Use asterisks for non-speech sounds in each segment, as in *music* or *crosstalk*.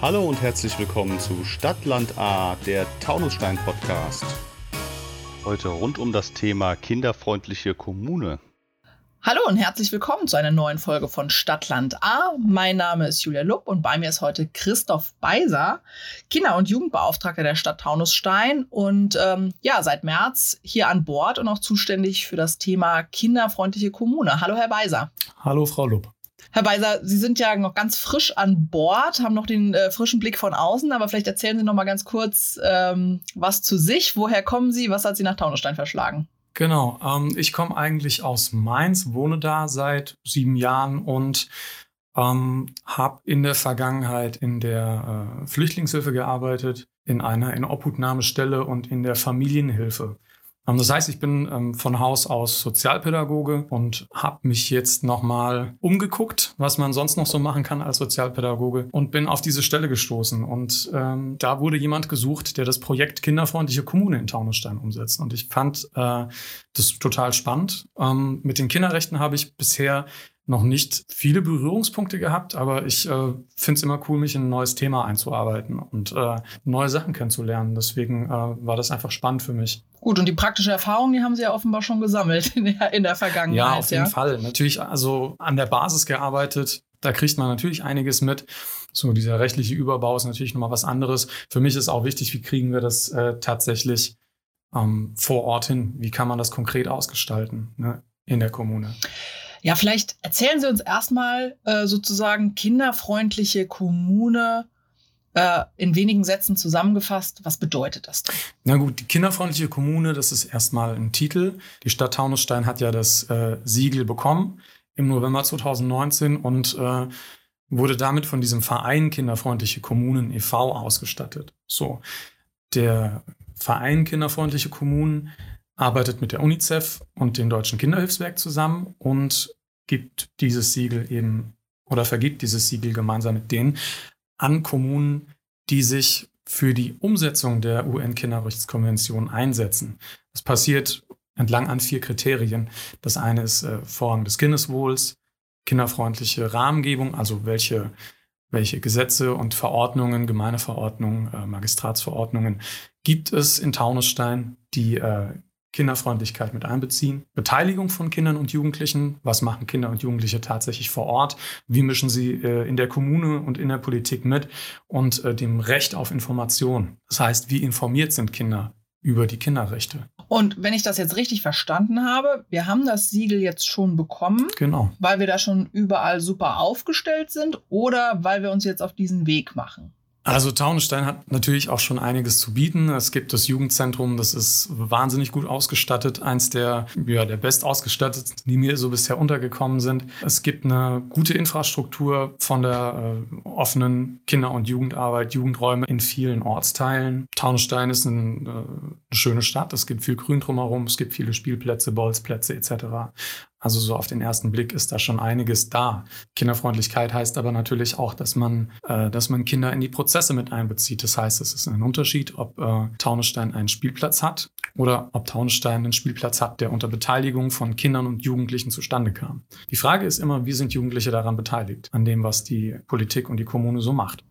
Hallo und herzlich willkommen zu Stadtland A, der Taunusstein Podcast. Heute rund um das Thema kinderfreundliche Kommune. Hallo und herzlich willkommen zu einer neuen Folge von Stadtland A. Mein Name ist Julia Lupp und bei mir ist heute Christoph Beiser, Kinder- und Jugendbeauftragter der Stadt Taunusstein und ähm, ja, seit März hier an Bord und auch zuständig für das Thema kinderfreundliche Kommune. Hallo, Herr Beiser. Hallo, Frau Lupp. Herr Beiser, Sie sind ja noch ganz frisch an Bord, haben noch den äh, frischen Blick von außen, aber vielleicht erzählen Sie noch mal ganz kurz ähm, was zu sich. Woher kommen Sie? Was hat Sie nach Taunusstein verschlagen? Genau, ähm, ich komme eigentlich aus Mainz, wohne da seit sieben Jahren und ähm, habe in der Vergangenheit in der äh, Flüchtlingshilfe gearbeitet, in einer Inobhutnahmestelle und in der Familienhilfe. Ähm, das heißt, ich bin ähm, von Haus aus Sozialpädagoge und habe mich jetzt nochmal umgeguckt, was man sonst noch so machen kann als Sozialpädagoge und bin auf diese Stelle gestoßen. Und ähm, da wurde jemand gesucht, der das Projekt Kinderfreundliche Kommune in Taunusstein umsetzt. Und ich fand äh, das total spannend. Ähm, mit den Kinderrechten habe ich bisher noch nicht viele Berührungspunkte gehabt, aber ich äh, finde es immer cool, mich in ein neues Thema einzuarbeiten und äh, neue Sachen kennenzulernen. Deswegen äh, war das einfach spannend für mich. Gut, und die praktische Erfahrung, die haben Sie ja offenbar schon gesammelt in der, in der Vergangenheit. Ja, auf jeden ja? Fall. Natürlich, also an der Basis gearbeitet, da kriegt man natürlich einiges mit. So, dieser rechtliche Überbau ist natürlich nochmal was anderes. Für mich ist auch wichtig, wie kriegen wir das äh, tatsächlich ähm, vor Ort hin? Wie kann man das konkret ausgestalten ne, in der Kommune? Ja, vielleicht erzählen Sie uns erstmal äh, sozusagen kinderfreundliche Kommune äh, in wenigen Sätzen zusammengefasst. Was bedeutet das? Na gut, die kinderfreundliche Kommune, das ist erstmal ein Titel. Die Stadt Taunusstein hat ja das äh, Siegel bekommen im November 2019 und äh, wurde damit von diesem Verein Kinderfreundliche Kommunen e.V. ausgestattet. So, der Verein Kinderfreundliche Kommunen arbeitet mit der UNICEF und dem Deutschen Kinderhilfswerk zusammen und gibt dieses Siegel eben oder vergibt dieses Siegel gemeinsam mit denen an Kommunen, die sich für die Umsetzung der UN-Kinderrechtskonvention einsetzen. Das passiert entlang an vier Kriterien. Das eine ist äh, Vorrang des Kindeswohls, kinderfreundliche Rahmengebung, also welche, welche Gesetze und Verordnungen, Gemeindeverordnungen, äh, Magistratsverordnungen gibt es in Taunusstein, die äh, Kinderfreundlichkeit mit einbeziehen. Beteiligung von Kindern und Jugendlichen. Was machen Kinder und Jugendliche tatsächlich vor Ort? Wie mischen sie äh, in der Kommune und in der Politik mit? Und äh, dem Recht auf Information. Das heißt, wie informiert sind Kinder über die Kinderrechte? Und wenn ich das jetzt richtig verstanden habe, wir haben das Siegel jetzt schon bekommen. Genau. Weil wir da schon überall super aufgestellt sind oder weil wir uns jetzt auf diesen Weg machen? Also Taunusstein hat natürlich auch schon einiges zu bieten. Es gibt das Jugendzentrum, das ist wahnsinnig gut ausgestattet, eins der, ja, der best ausgestattet, die mir so bisher untergekommen sind. Es gibt eine gute Infrastruktur von der äh, offenen Kinder- und Jugendarbeit, Jugendräume in vielen Ortsteilen. Taunusstein ist ein, äh, eine schöne Stadt, es gibt viel Grün drumherum, es gibt viele Spielplätze, Bolzplätze etc. Also so auf den ersten Blick ist da schon einiges da. Kinderfreundlichkeit heißt aber natürlich auch, dass man, äh, dass man Kinder in die Prozesse mit einbezieht. Das heißt, es ist ein Unterschied, ob äh, Taunusstein einen Spielplatz hat oder ob Taunusstein einen Spielplatz hat, der unter Beteiligung von Kindern und Jugendlichen zustande kam. Die Frage ist immer, wie sind Jugendliche daran beteiligt, an dem, was die Politik und die Kommune so macht?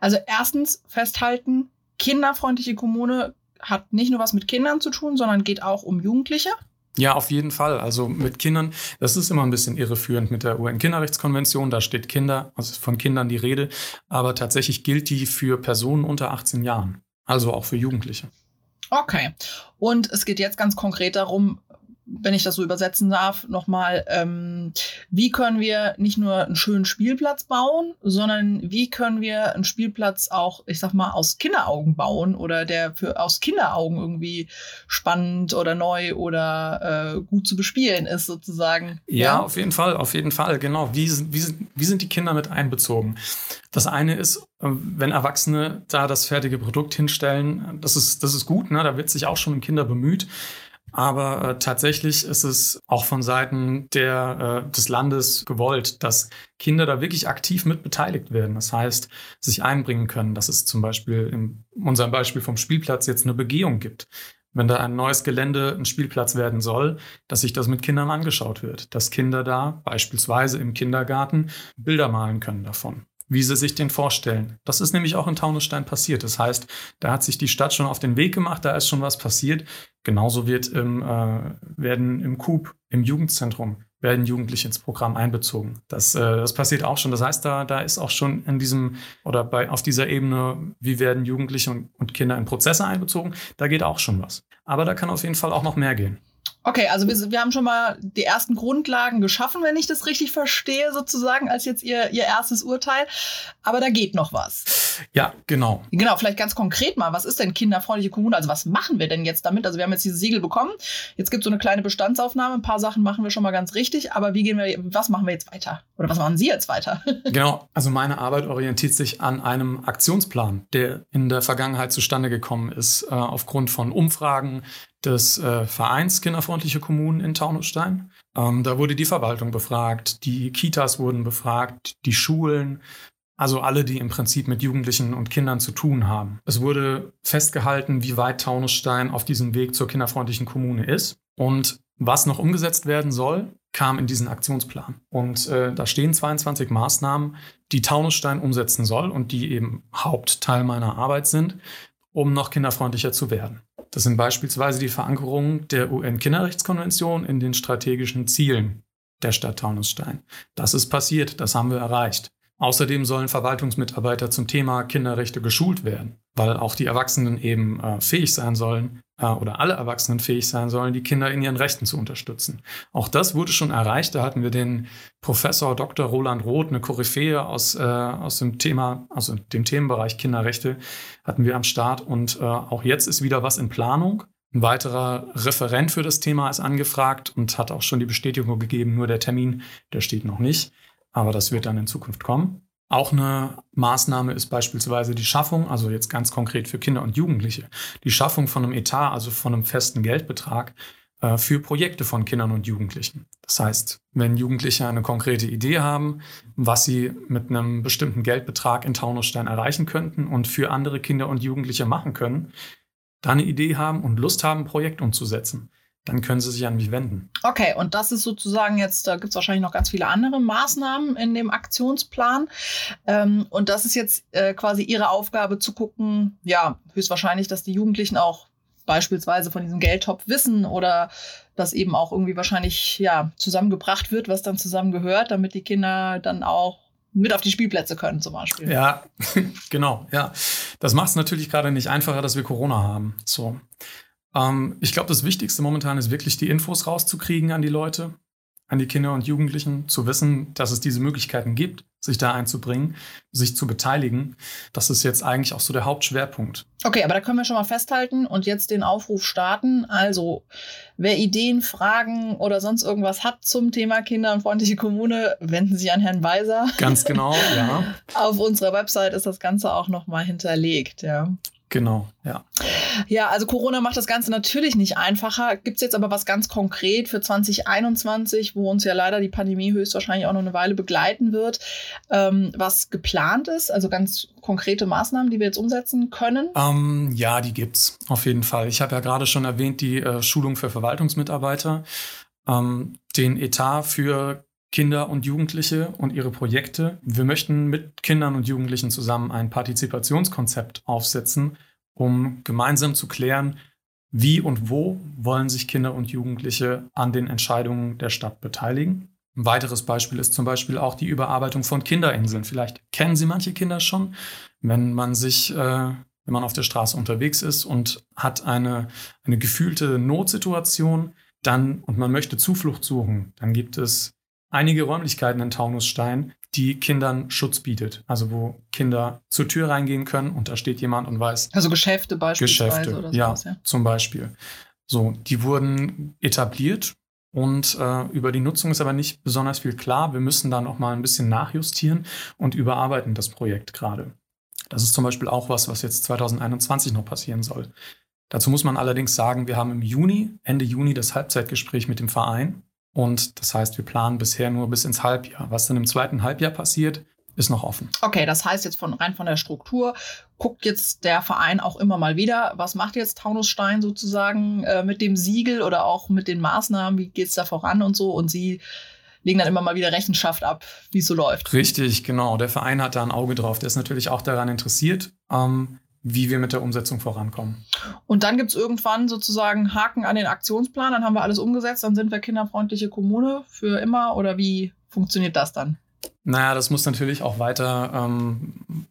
Also erstens festhalten, kinderfreundliche Kommune hat nicht nur was mit Kindern zu tun, sondern geht auch um Jugendliche. Ja, auf jeden Fall. Also mit Kindern, das ist immer ein bisschen irreführend mit der UN-Kinderrechtskonvention. Da steht Kinder, also von Kindern die Rede. Aber tatsächlich gilt die für Personen unter 18 Jahren. Also auch für Jugendliche. Okay. Und es geht jetzt ganz konkret darum, wenn ich das so übersetzen darf, nochmal, ähm, wie können wir nicht nur einen schönen Spielplatz bauen, sondern wie können wir einen Spielplatz auch, ich sag mal, aus Kinderaugen bauen oder der für aus Kinderaugen irgendwie spannend oder neu oder äh, gut zu bespielen ist, sozusagen. Ja, ja, auf jeden Fall, auf jeden Fall, genau. Wie, wie, wie sind die Kinder mit einbezogen? Das eine ist, ähm, wenn Erwachsene da das fertige Produkt hinstellen, das ist, das ist gut, ne? da wird sich auch schon ein Kinder bemüht. Aber äh, tatsächlich ist es auch von Seiten der, äh, des Landes gewollt, dass Kinder da wirklich aktiv mit beteiligt werden. Das heißt, sich einbringen können, dass es zum Beispiel in unserem Beispiel vom Spielplatz jetzt eine Begehung gibt. Wenn da ein neues Gelände ein Spielplatz werden soll, dass sich das mit Kindern angeschaut wird. Dass Kinder da beispielsweise im Kindergarten Bilder malen können davon wie sie sich den vorstellen. Das ist nämlich auch in Taunusstein passiert. Das heißt, da hat sich die Stadt schon auf den Weg gemacht, da ist schon was passiert. Genauso wird im, äh, werden im Coop, im Jugendzentrum, werden Jugendliche ins Programm einbezogen. Das, äh, das passiert auch schon. Das heißt, da, da ist auch schon in diesem oder bei, auf dieser Ebene, wie werden Jugendliche und, und Kinder in Prozesse einbezogen, da geht auch schon was. Aber da kann auf jeden Fall auch noch mehr gehen. Okay, also wir, wir haben schon mal die ersten Grundlagen geschaffen, wenn ich das richtig verstehe, sozusagen, als jetzt Ihr, Ihr erstes Urteil. Aber da geht noch was. Ja, genau. Genau, vielleicht ganz konkret mal, was ist denn kinderfreundliche Kommune? Also was machen wir denn jetzt damit? Also wir haben jetzt dieses Siegel bekommen. Jetzt gibt es so eine kleine Bestandsaufnahme. Ein paar Sachen machen wir schon mal ganz richtig. Aber wie gehen wir, was machen wir jetzt weiter? Oder was machen Sie jetzt weiter? *laughs* genau, also meine Arbeit orientiert sich an einem Aktionsplan, der in der Vergangenheit zustande gekommen ist, äh, aufgrund von Umfragen, des äh, Vereins Kinderfreundliche Kommunen in Taunusstein. Ähm, da wurde die Verwaltung befragt, die Kitas wurden befragt, die Schulen, also alle, die im Prinzip mit Jugendlichen und Kindern zu tun haben. Es wurde festgehalten, wie weit Taunusstein auf diesem Weg zur kinderfreundlichen Kommune ist. Und was noch umgesetzt werden soll, kam in diesen Aktionsplan. Und äh, da stehen 22 Maßnahmen, die Taunusstein umsetzen soll und die eben Hauptteil meiner Arbeit sind, um noch kinderfreundlicher zu werden. Das sind beispielsweise die Verankerung der UN-Kinderrechtskonvention in den strategischen Zielen der Stadt Taunusstein. Das ist passiert, das haben wir erreicht. Außerdem sollen Verwaltungsmitarbeiter zum Thema Kinderrechte geschult werden, weil auch die Erwachsenen eben äh, fähig sein sollen äh, oder alle Erwachsenen fähig sein sollen, die Kinder in ihren Rechten zu unterstützen. Auch das wurde schon erreicht. Da hatten wir den Professor Dr. Roland Roth, eine Koryphäe aus, äh, aus dem Thema, also dem Themenbereich Kinderrechte, hatten wir am Start. Und äh, auch jetzt ist wieder was in Planung. Ein weiterer Referent für das Thema ist angefragt und hat auch schon die Bestätigung gegeben, nur der Termin, der steht noch nicht aber das wird dann in Zukunft kommen. Auch eine Maßnahme ist beispielsweise die Schaffung, also jetzt ganz konkret für Kinder und Jugendliche, die Schaffung von einem Etat, also von einem festen Geldbetrag äh, für Projekte von Kindern und Jugendlichen. Das heißt, wenn Jugendliche eine konkrete Idee haben, was sie mit einem bestimmten Geldbetrag in Taunusstein erreichen könnten und für andere Kinder und Jugendliche machen können, da eine Idee haben und Lust haben, ein Projekt umzusetzen, dann können Sie sich an mich wenden. Okay, und das ist sozusagen jetzt, da gibt es wahrscheinlich noch ganz viele andere Maßnahmen in dem Aktionsplan. Ähm, und das ist jetzt äh, quasi Ihre Aufgabe zu gucken, ja, höchstwahrscheinlich, dass die Jugendlichen auch beispielsweise von diesem Geldtopf wissen oder dass eben auch irgendwie wahrscheinlich ja zusammengebracht wird, was dann zusammengehört, damit die Kinder dann auch mit auf die Spielplätze können zum Beispiel. Ja, *laughs* genau, ja. Das macht es natürlich gerade nicht einfacher, dass wir Corona haben. So. Ähm, ich glaube, das Wichtigste momentan ist wirklich die Infos rauszukriegen an die Leute, an die Kinder und Jugendlichen, zu wissen, dass es diese Möglichkeiten gibt, sich da einzubringen, sich zu beteiligen. Das ist jetzt eigentlich auch so der Hauptschwerpunkt. Okay, aber da können wir schon mal festhalten und jetzt den Aufruf starten. Also, wer Ideen, Fragen oder sonst irgendwas hat zum Thema Kinder und freundliche Kommune, wenden Sie an Herrn Weiser. Ganz genau, ja. *laughs* Auf unserer Website ist das Ganze auch nochmal hinterlegt, ja. Genau, ja. Ja, also Corona macht das Ganze natürlich nicht einfacher. Gibt es jetzt aber was ganz konkret für 2021, wo uns ja leider die Pandemie höchstwahrscheinlich auch noch eine Weile begleiten wird, ähm, was geplant ist? Also ganz konkrete Maßnahmen, die wir jetzt umsetzen können? Ähm, ja, die gibt's auf jeden Fall. Ich habe ja gerade schon erwähnt, die äh, Schulung für Verwaltungsmitarbeiter, ähm, den Etat für Kinder und Jugendliche und ihre Projekte. Wir möchten mit Kindern und Jugendlichen zusammen ein Partizipationskonzept aufsetzen, um gemeinsam zu klären, wie und wo wollen sich Kinder und Jugendliche an den Entscheidungen der Stadt beteiligen. Ein weiteres Beispiel ist zum Beispiel auch die Überarbeitung von Kinderinseln. Vielleicht kennen Sie manche Kinder schon, wenn man sich, äh, wenn man auf der Straße unterwegs ist und hat eine, eine gefühlte Notsituation, dann und man möchte Zuflucht suchen, dann gibt es einige Räumlichkeiten in Taunusstein, die Kindern Schutz bietet. Also wo Kinder zur Tür reingehen können und da steht jemand und weiß. Also Geschäfte beispielsweise Geschäfte, oder sowas, ja, ja, zum Beispiel. So, die wurden etabliert und äh, über die Nutzung ist aber nicht besonders viel klar. Wir müssen da noch mal ein bisschen nachjustieren und überarbeiten das Projekt gerade. Das ist zum Beispiel auch was, was jetzt 2021 noch passieren soll. Dazu muss man allerdings sagen, wir haben im Juni, Ende Juni, das Halbzeitgespräch mit dem Verein und das heißt, wir planen bisher nur bis ins Halbjahr. Was dann im zweiten Halbjahr passiert, ist noch offen. Okay, das heißt jetzt von rein von der Struktur guckt jetzt der Verein auch immer mal wieder, was macht jetzt Taunusstein sozusagen äh, mit dem Siegel oder auch mit den Maßnahmen, wie geht es da voran und so und sie legen dann immer mal wieder Rechenschaft ab, wie es so läuft. Richtig, genau. Der Verein hat da ein Auge drauf. Der ist natürlich auch daran interessiert, ähm, wie wir mit der Umsetzung vorankommen. Und dann gibt es irgendwann sozusagen Haken an den Aktionsplan, dann haben wir alles umgesetzt, dann sind wir kinderfreundliche Kommune für immer oder wie funktioniert das dann? Naja, das muss natürlich auch weiter ähm,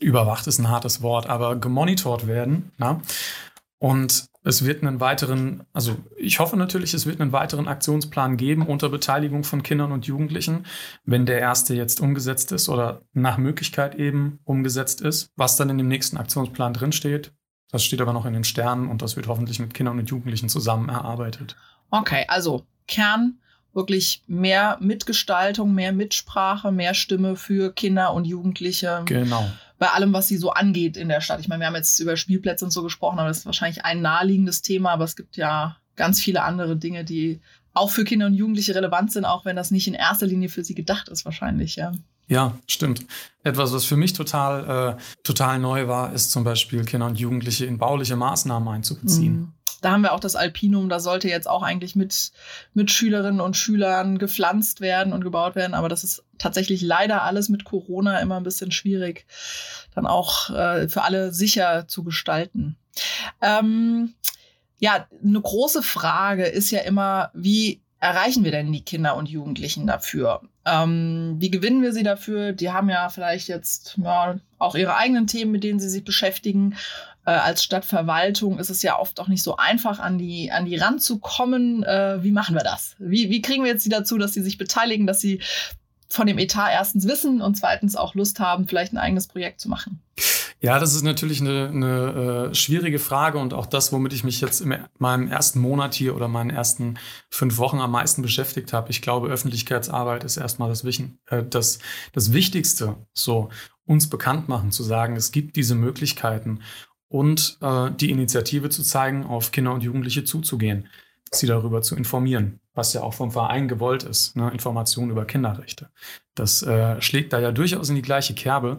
überwacht, ist ein hartes Wort, aber gemonitort werden. Na? Und es wird einen weiteren, also ich hoffe natürlich, es wird einen weiteren Aktionsplan geben unter Beteiligung von Kindern und Jugendlichen, wenn der erste jetzt umgesetzt ist oder nach Möglichkeit eben umgesetzt ist. Was dann in dem nächsten Aktionsplan drinsteht, das steht aber noch in den Sternen und das wird hoffentlich mit Kindern und Jugendlichen zusammen erarbeitet. Okay, also Kern wirklich mehr Mitgestaltung, mehr Mitsprache, mehr Stimme für Kinder und Jugendliche. Genau bei allem, was sie so angeht in der Stadt. Ich meine, wir haben jetzt über Spielplätze und so gesprochen, aber das ist wahrscheinlich ein naheliegendes Thema, aber es gibt ja ganz viele andere Dinge, die auch für Kinder und Jugendliche relevant sind, auch wenn das nicht in erster Linie für sie gedacht ist, wahrscheinlich, ja. Ja, stimmt. Etwas, was für mich total, äh, total neu war, ist zum Beispiel Kinder und Jugendliche in bauliche Maßnahmen einzubeziehen. Mhm. Da haben wir auch das Alpinum, da sollte jetzt auch eigentlich mit, mit Schülerinnen und Schülern gepflanzt werden und gebaut werden, aber das ist tatsächlich leider alles mit Corona immer ein bisschen schwierig, dann auch äh, für alle sicher zu gestalten. Ähm, ja, eine große Frage ist ja immer, wie erreichen wir denn die Kinder und Jugendlichen dafür? Ähm, wie gewinnen wir sie dafür? Die haben ja vielleicht jetzt ja, auch ihre eigenen Themen, mit denen sie sich beschäftigen. Äh, als Stadtverwaltung ist es ja oft auch nicht so einfach, an die, an die ranzukommen. Äh, wie machen wir das? Wie, wie kriegen wir jetzt sie dazu, dass sie sich beteiligen, dass sie von dem Etat erstens wissen und zweitens auch Lust haben, vielleicht ein eigenes Projekt zu machen? Ja, das ist natürlich eine, eine äh, schwierige Frage und auch das, womit ich mich jetzt in meinem ersten Monat hier oder meinen ersten fünf Wochen am meisten beschäftigt habe. Ich glaube, Öffentlichkeitsarbeit ist erstmal das, äh, das, das Wichtigste, so uns bekannt machen, zu sagen, es gibt diese Möglichkeiten und äh, die Initiative zu zeigen, auf Kinder und Jugendliche zuzugehen, sie darüber zu informieren, was ja auch vom Verein gewollt ist, ne? Informationen über Kinderrechte. Das äh, schlägt da ja durchaus in die gleiche Kerbe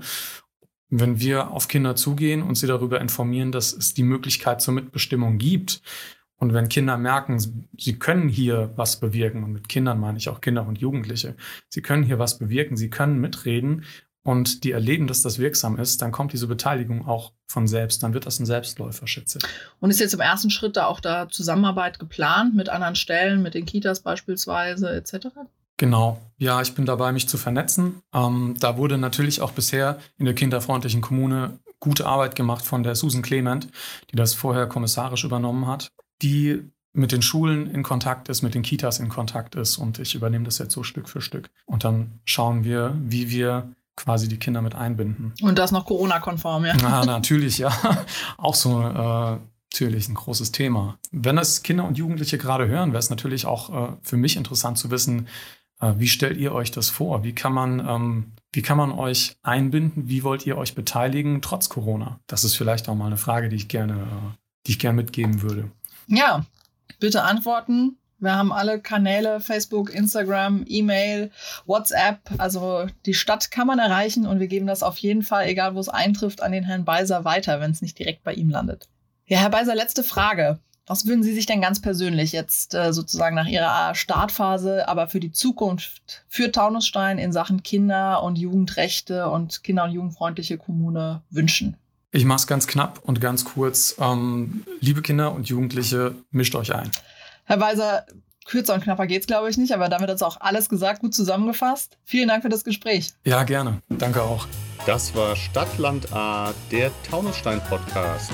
wenn wir auf Kinder zugehen und sie darüber informieren, dass es die Möglichkeit zur Mitbestimmung gibt, und wenn Kinder merken, sie können hier was bewirken, und mit Kindern meine ich auch Kinder und Jugendliche, sie können hier was bewirken, sie können mitreden und die erleben, dass das wirksam ist, dann kommt diese Beteiligung auch von selbst. Dann wird das ein Selbstläufer, schätze ich. Und ist jetzt im ersten Schritt da auch da Zusammenarbeit geplant mit anderen Stellen, mit den Kitas beispielsweise etc.? Genau, ja, ich bin dabei, mich zu vernetzen. Ähm, da wurde natürlich auch bisher in der kinderfreundlichen Kommune gute Arbeit gemacht von der Susan Clement, die das vorher kommissarisch übernommen hat, die mit den Schulen in Kontakt ist, mit den Kitas in Kontakt ist und ich übernehme das jetzt so Stück für Stück. Und dann schauen wir, wie wir quasi die Kinder mit einbinden. Und das noch Corona-konform, ja? Na, natürlich, ja. *laughs* Auch so äh, natürlich ein großes Thema. Wenn das Kinder und Jugendliche gerade hören, wäre es natürlich auch äh, für mich interessant zu wissen, wie stellt ihr euch das vor? Wie kann man, ähm, wie kann man euch einbinden? Wie wollt ihr euch beteiligen trotz Corona? Das ist vielleicht auch mal eine Frage, die ich gerne, äh, die ich gerne mitgeben würde. Ja, bitte antworten. Wir haben alle Kanäle, Facebook, Instagram, E-Mail, WhatsApp. Also die Stadt kann man erreichen und wir geben das auf jeden Fall, egal wo es eintrifft, an den Herrn Beiser weiter, wenn es nicht direkt bei ihm landet. Ja, Herr Beiser, letzte Frage. Was würden Sie sich denn ganz persönlich jetzt äh, sozusagen nach Ihrer Startphase, aber für die Zukunft für Taunusstein in Sachen Kinder- und Jugendrechte und kinder- und jugendfreundliche Kommune wünschen? Ich mache es ganz knapp und ganz kurz. Ähm, liebe Kinder und Jugendliche, mischt euch ein. Herr Weiser, kürzer und knapper geht's, glaube ich, nicht, aber damit hat es auch alles gesagt, gut zusammengefasst. Vielen Dank für das Gespräch. Ja, gerne. Danke auch. Das war Stadtland A, der Taunusstein-Podcast.